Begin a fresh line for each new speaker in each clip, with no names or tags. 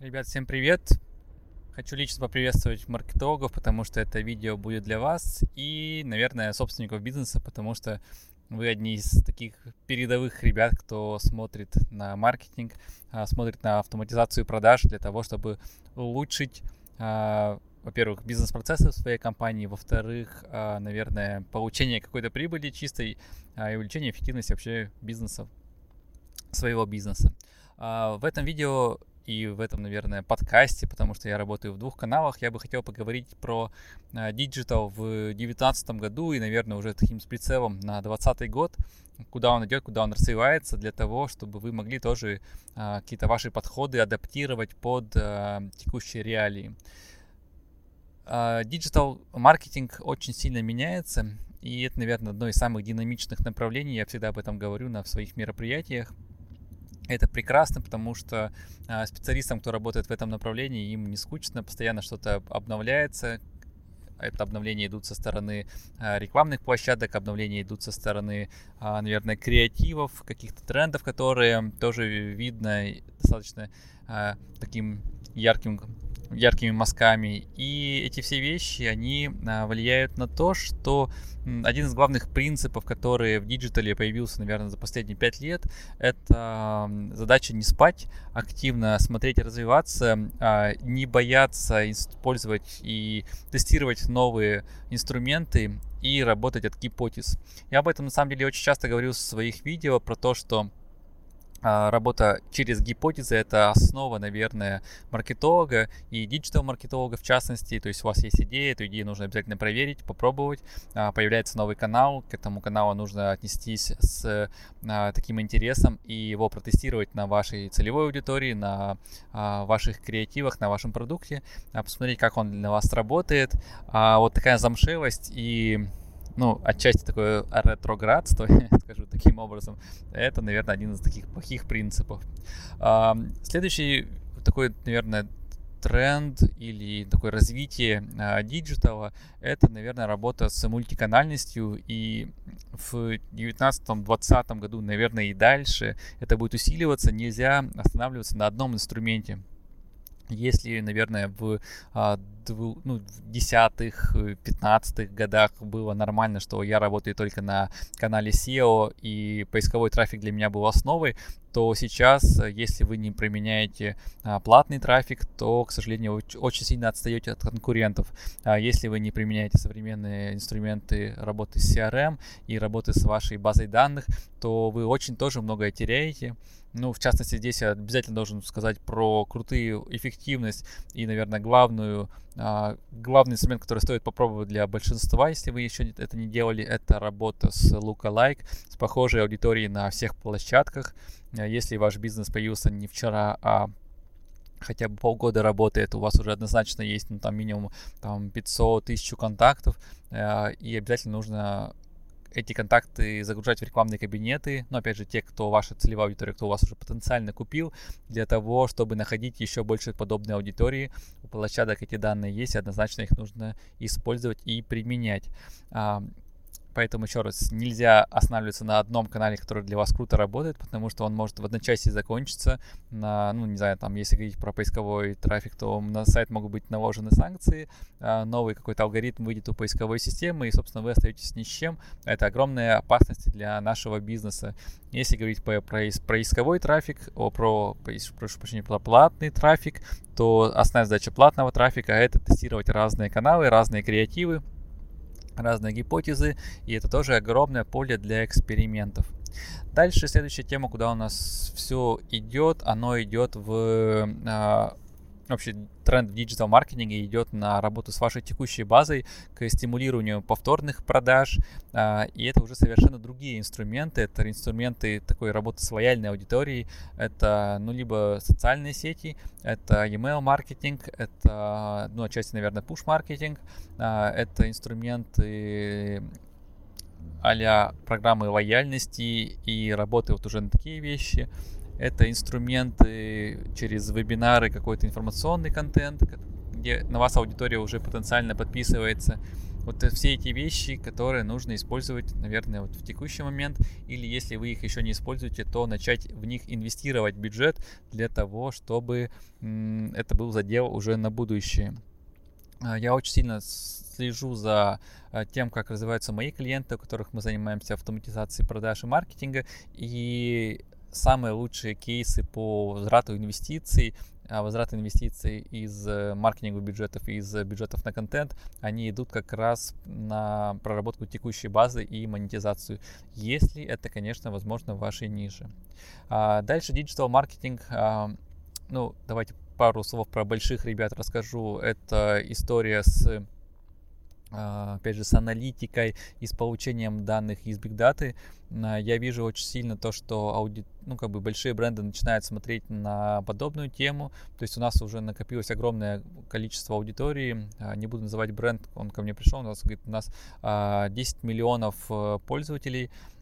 Ребят, всем привет! Хочу лично поприветствовать маркетологов, потому что это видео будет для вас и, наверное, собственников бизнеса, потому что вы одни из таких передовых ребят, кто смотрит на маркетинг, а, смотрит на автоматизацию продаж для того, чтобы улучшить, а, во-первых, бизнес-процессы в своей компании, во-вторых, а, наверное, получение какой-то прибыли чистой и увеличение эффективности вообще бизнеса, своего бизнеса. В этом видео и в этом, наверное, подкасте, потому что я работаю в двух каналах, я бы хотел поговорить про digital в 2019 году и, наверное, уже таким с прицелом на 2020 год, куда он идет, куда он развивается, для того, чтобы вы могли тоже а, какие-то ваши подходы адаптировать под а, текущие реалии. Digital маркетинг очень сильно меняется, и это, наверное, одно из самых динамичных направлений. Я всегда об этом говорю на своих мероприятиях. Это прекрасно, потому что э, специалистам, кто работает в этом направлении, им не скучно, постоянно что-то обновляется. Это обновления идут со стороны э, рекламных площадок, обновления идут со стороны, э, наверное, креативов, каких-то трендов, которые тоже видно достаточно э, таким ярким яркими мазками. И эти все вещи, они а, влияют на то, что один из главных принципов, который в digital е появился, наверное, за последние пять лет, это задача не спать, активно смотреть развиваться, а, не бояться использовать и тестировать новые инструменты и работать от гипотез. Я об этом на самом деле очень часто говорю в своих видео про то, что работа через гипотезы – это основа, наверное, маркетолога и диджитал-маркетолога в частности. То есть у вас есть идея, эту идею нужно обязательно проверить, попробовать. А, появляется новый канал, к этому каналу нужно отнестись с а, таким интересом и его протестировать на вашей целевой аудитории, на ваших креативах, на вашем продукте, посмотреть, как он для вас работает. Вот такая замшелость и ну, отчасти такое ретроградство, скажу таким образом, это, наверное, один из таких плохих принципов. Следующий такой, наверное, тренд или такое развитие а, диджитала, это, наверное, работа с мультиканальностью. И в 2019-2020 году, наверное, и дальше это будет усиливаться. Нельзя останавливаться на одном инструменте. Если, наверное, в а, ну, в десятых, пятнадцатых годах было нормально, что я работаю только на канале SEO, и поисковой трафик для меня был основой, то сейчас, если вы не применяете а, платный трафик, то, к сожалению, очень сильно отстаете от конкурентов. А если вы не применяете современные инструменты работы с CRM и работы с вашей базой данных, то вы очень тоже многое теряете. Ну, в частности, здесь я обязательно должен сказать про крутую эффективность и, наверное, главную, а, главный инструмент, который стоит попробовать для большинства, если вы еще это не делали, это работа с Lookalike, с похожей аудиторией на всех площадках. А если ваш бизнес появился не вчера, а хотя бы полгода работает, у вас уже однозначно есть ну, там минимум там, 500 тысяч контактов, э, и обязательно нужно эти контакты загружать в рекламные кабинеты, но опять же те, кто ваша целевая аудитория, кто у вас уже потенциально купил, для того, чтобы находить еще больше подобной аудитории. У площадок эти данные есть, однозначно их нужно использовать и применять. Поэтому еще раз, нельзя останавливаться на одном канале, который для вас круто работает, потому что он может в одночасье закончиться. На, ну, не знаю, там, если говорить про поисковой трафик, то на сайт могут быть наложены санкции, а новый какой-то алгоритм выйдет у поисковой системы, и, собственно, вы остаетесь ни с чем. Это огромные опасности для нашего бизнеса. Если говорить про, про, про исковой трафик, о, про, прошу прощения, про платный трафик, то основная задача платного трафика — это тестировать разные каналы, разные креативы, разные гипотезы, и это тоже огромное поле для экспериментов. Дальше следующая тема, куда у нас все идет, оно идет в а, вообще тренд в диджитал-маркетинге идет на работу с вашей текущей базой, к стимулированию повторных продаж, а, и это уже совершенно другие инструменты, это инструменты такой работы с лояльной аудиторией, это, ну, либо социальные сети, это email маркетинг, это, ну, отчасти, наверное, push маркетинг, а, это инструменты а программы лояльности и работы вот уже на такие вещи, это инструменты через вебинары, какой-то информационный контент, где на вас аудитория уже потенциально подписывается. Вот все эти вещи, которые нужно использовать, наверное, вот в текущий момент, или если вы их еще не используете, то начать в них инвестировать бюджет для того, чтобы это был задел уже на будущее. А, я очень сильно слежу за а, тем, как развиваются мои клиенты, у которых мы занимаемся автоматизацией продаж и маркетинга. И самые лучшие кейсы по возврату инвестиций, а, возврат инвестиций из э, маркетинговых бюджетов и из бюджетов на контент, они идут как раз на проработку текущей базы и монетизацию, если это, конечно, возможно в вашей нише. Дальше диджитал маркетинг. Ну, давайте пару слов про больших ребят расскажу. Это история с а, опять же, с аналитикой и с получением данных из Big Data, а, я вижу очень сильно то, что ауди... ну, как бы большие бренды начинают смотреть на подобную тему. То есть у нас уже накопилось огромное количество аудитории. А, не буду называть бренд, он ко мне пришел, у нас говорит, у нас 10 миллионов э, пользователей, а,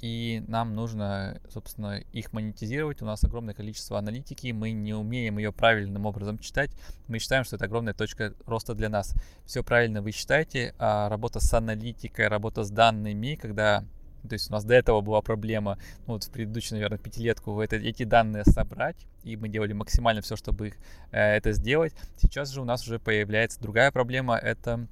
и нам нужно, собственно, их монетизировать. У нас огромное количество аналитики, мы не умеем ее правильным образом читать. Мы считаем, что это огромная точка роста для нас. Все правильно вы считаете, а работа с аналитикой, работа с данными, когда то есть у нас до этого была проблема, ну, вот в предыдущую, наверное, пятилетку, это, эти данные собрать, и мы делали максимально все, чтобы их, э, это сделать. Сейчас же у нас уже появляется другая проблема, это а,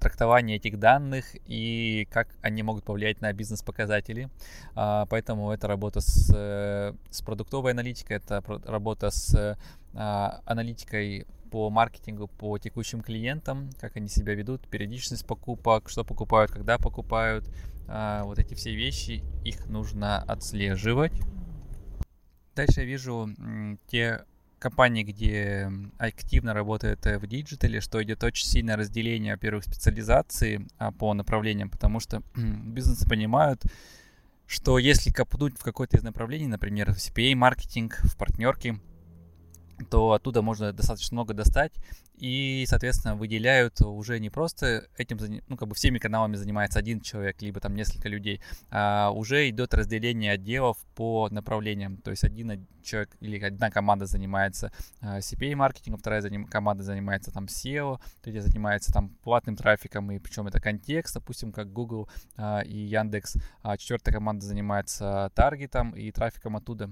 трактование этих данных и как они могут повлиять на бизнес-показатели. А, поэтому это работа с, э, с продуктовой аналитикой, это работа с а, аналитикой по маркетингу, по текущим клиентам, как они себя ведут, периодичность покупок, что покупают, когда покупают. Вот эти все вещи, их нужно отслеживать. Дальше я вижу те компании, где активно работает в диджитале, что идет очень сильное разделение, во-первых, специализации а, по направлениям, потому что бизнесы понимают, что если копнуть в какое-то из направлений, например, в CPA-маркетинг, в партнерки, то оттуда можно достаточно много достать, и, соответственно, выделяют уже не просто этим, ну, как бы всеми каналами занимается один человек, либо там несколько людей, а уже идет разделение отделов по направлениям, то есть один человек или одна команда занимается а, CPA-маркетингом, вторая заним, команда занимается там SEO, третья занимается там платным трафиком, и причем это контекст, допустим, как Google а, и Яндекс, а четвертая команда занимается таргетом и трафиком оттуда.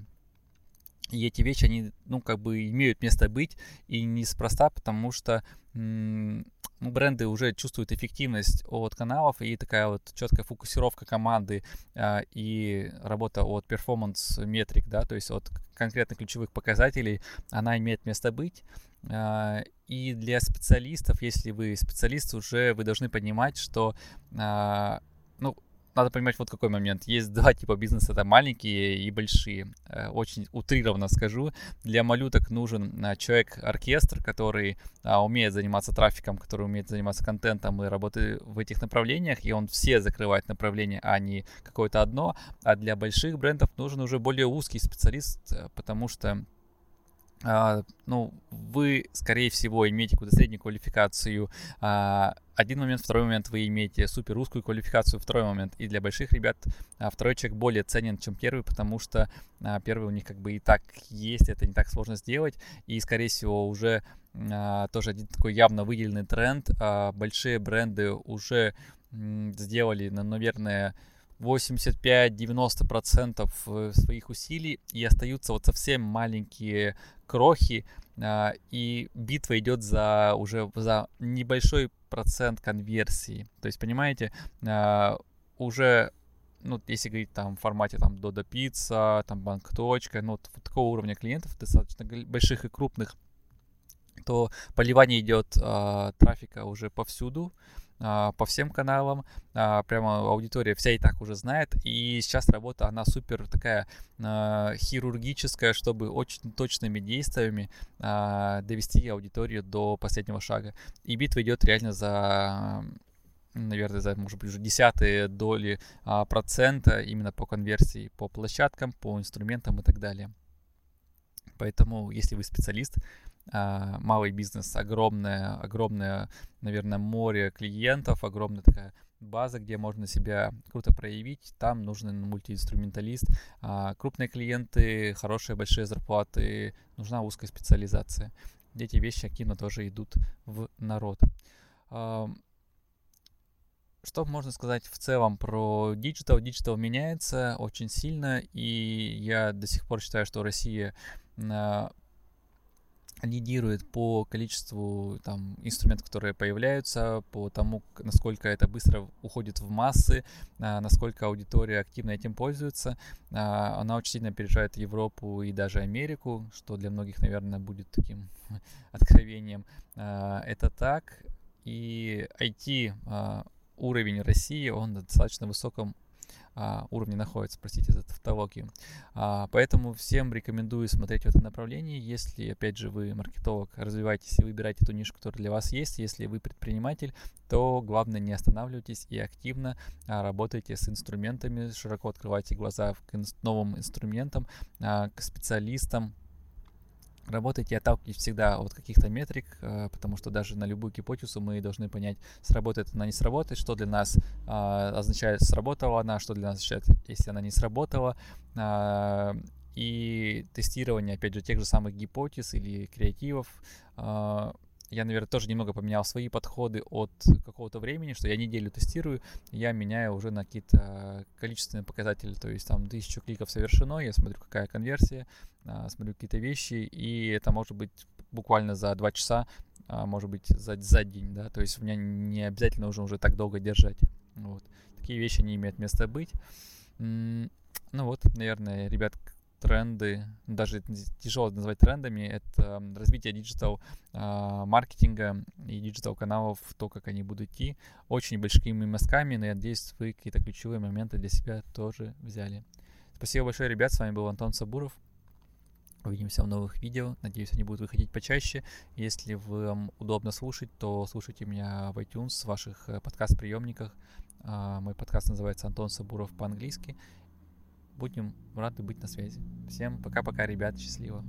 И эти вещи, они, ну, как бы имеют место быть, и неспроста, потому что ну, бренды уже чувствуют эффективность от каналов, и такая вот четкая фокусировка команды а, и работа от перформанс метрик, да, то есть от конкретных ключевых показателей, она имеет место быть. А, и для специалистов, если вы специалист, уже вы должны понимать, что а, ну, надо понимать вот какой момент. Есть два типа бизнеса, это маленькие и большие. Э, очень утрированно скажу. Для малюток нужен э, человек-оркестр, который а, умеет заниматься трафиком, который умеет заниматься контентом и работает в этих направлениях, и он все закрывает направления, а не какое-то одно. А для больших брендов нужен уже более узкий специалист, э, потому что ну, вы, скорее всего, имеете какую-то среднюю квалификацию. Uh, один момент, второй момент, вы имеете супер узкую квалификацию, второй момент. И для больших ребят uh, второй человек более ценен, чем первый, потому что первый у них как бы и так есть, это не так сложно сделать. И, скорее всего, уже тоже один такой явно выделенный тренд. Большие бренды уже сделали, наверное, 85-90% э, своих усилий и остаются вот совсем маленькие крохи, а, и битва идет за уже за небольшой процент конверсии. То есть, понимаете, а, уже ну, если говорить там в формате там Dodo Pizza, там Банк Точка, ну, вот такого уровня клиентов, достаточно больших и крупных, то поливание идет э, трафика уже повсюду, а, по всем каналам, а, прямо аудитория вся и так уже знает, и сейчас работа, она супер такая а, хирургическая, чтобы очень точными действиями довести аудиторию до последнего шага. И битва идет реально за наверное, за, может быть, уже десятые доли а, процента именно по конверсии по площадкам, по инструментам и так далее. Поэтому, если вы специалист, а, малый бизнес, огромное, огромное, наверное, море клиентов, огромная такая база, где можно себя круто проявить. Там нужен мультиинструменталист. А, крупные клиенты, хорошие большие зарплаты, нужна узкая специализация. Эти вещи активно тоже идут в народ. А, что можно сказать в целом про диджитал? Диджитал меняется очень сильно, и я до сих пор считаю, что Россия лидирует по количеству там, инструментов, которые появляются, по тому, насколько это быстро уходит в массы, а, насколько аудитория активно этим пользуется. А, она очень сильно опережает Европу и даже Америку, что для многих, наверное, будет таким откровением. А, это так. И IT а, уровень России, он на достаточно высоком а, уровне находится, простите за тавтологию. А, поэтому всем рекомендую смотреть в этом направлении. Если, опять же, вы маркетолог, развивайтесь и выбирайте ту нишу, которая для вас есть. Если вы предприниматель, то главное не останавливайтесь и активно а, работайте с инструментами, широко открывайте глаза к новым инструментам, а, к специалистам, работайте, отталкивайтесь всегда от каких-то метрик, э, потому что даже на любую гипотезу мы должны понять, сработает она, не сработает, что для нас а, означает, сработала она, что для нас означает, если она не сработала. А, и тестирование, опять же, тех же самых гипотез или креативов а, я, наверное, тоже немного поменял свои подходы от какого-то времени, что я неделю тестирую, я меняю уже на какие-то количественные показатели, то есть там тысячу кликов совершено, я смотрю, какая конверсия, а, смотрю какие-то вещи, и это может быть буквально за два часа, а, может быть за, за день, да, то есть у меня не обязательно нужно уже так долго держать. Вот. Такие вещи не имеют места быть. Ну вот, наверное, ребят, тренды, даже тяжело назвать трендами, это развитие диджитал а, маркетинга и диджитал каналов, то, как они будут идти, очень большими мазками, но я надеюсь, вы какие-то ключевые моменты для себя тоже взяли. Спасибо большое, ребят, с вами был Антон Сабуров. Увидимся в новых видео. Надеюсь, они будут выходить почаще. Если вам удобно слушать, то слушайте меня в iTunes, в ваших э, подкаст-приемниках. А, мой подкаст называется Антон Сабуров по-английски. Будем рады быть на связи. Всем пока-пока, ребят, счастливо.